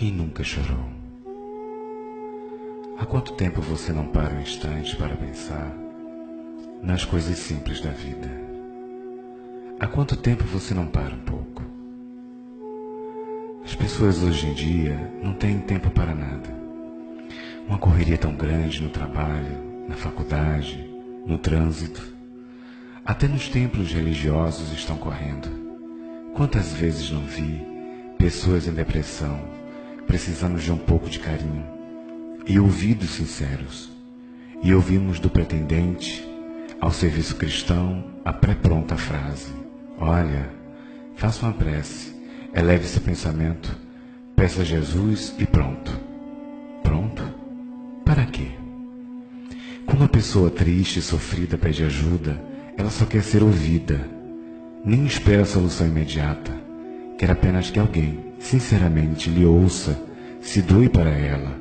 Quem nunca chorou? Há quanto tempo você não para um instante para pensar nas coisas simples da vida? Há quanto tempo você não para um pouco? As pessoas hoje em dia não têm tempo para nada. Uma correria tão grande no trabalho, na faculdade, no trânsito. Até nos templos religiosos estão correndo. Quantas vezes não vi pessoas em depressão, precisando de um pouco de carinho e ouvidos sinceros. E ouvimos do pretendente ao serviço cristão a pré-pronta frase: Olha, faça uma prece, eleve esse pensamento, peça a Jesus e pronto. Pronto? Para quê? Quando uma pessoa triste e sofrida pede ajuda, ela só quer ser ouvida, nem espera a solução imediata, quer apenas que alguém sinceramente lhe ouça, se doe para ela.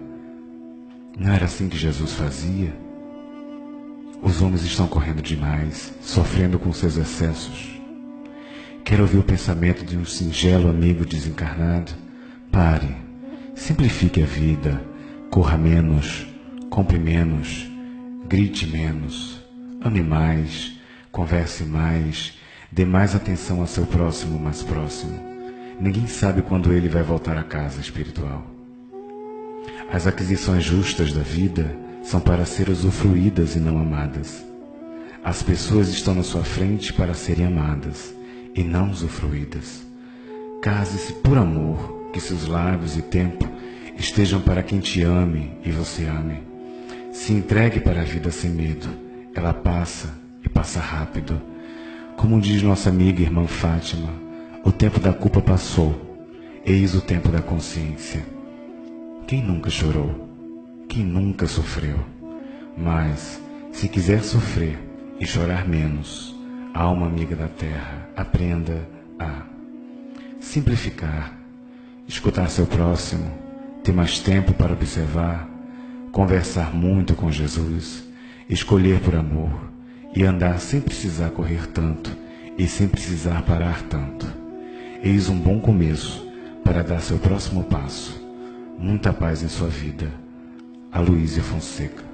Não era assim que Jesus fazia? Os homens estão correndo demais, sofrendo com seus excessos. Quer ouvir o pensamento de um singelo amigo desencarnado? Pare, simplifique a vida, corra menos, compre menos, grite menos, ame mais, converse mais, dê mais atenção ao seu próximo mais próximo. Ninguém sabe quando ele vai voltar à casa espiritual. As aquisições justas da vida são para ser usufruídas e não amadas. As pessoas estão na sua frente para serem amadas e não usufruídas. Case-se por amor, que seus lábios e tempo estejam para quem te ame e você ame. Se entregue para a vida sem medo, ela passa e passa rápido. Como diz nossa amiga irmã Fátima, o tempo da culpa passou, eis o tempo da consciência. Quem nunca chorou? Quem nunca sofreu? Mas, se quiser sofrer e chorar menos, alma amiga da terra, aprenda a simplificar, escutar seu próximo, ter mais tempo para observar, conversar muito com Jesus, escolher por amor e andar sem precisar correr tanto e sem precisar parar tanto. Eis um bom começo para dar seu próximo passo. Muita paz em sua vida. Aloísia Fonseca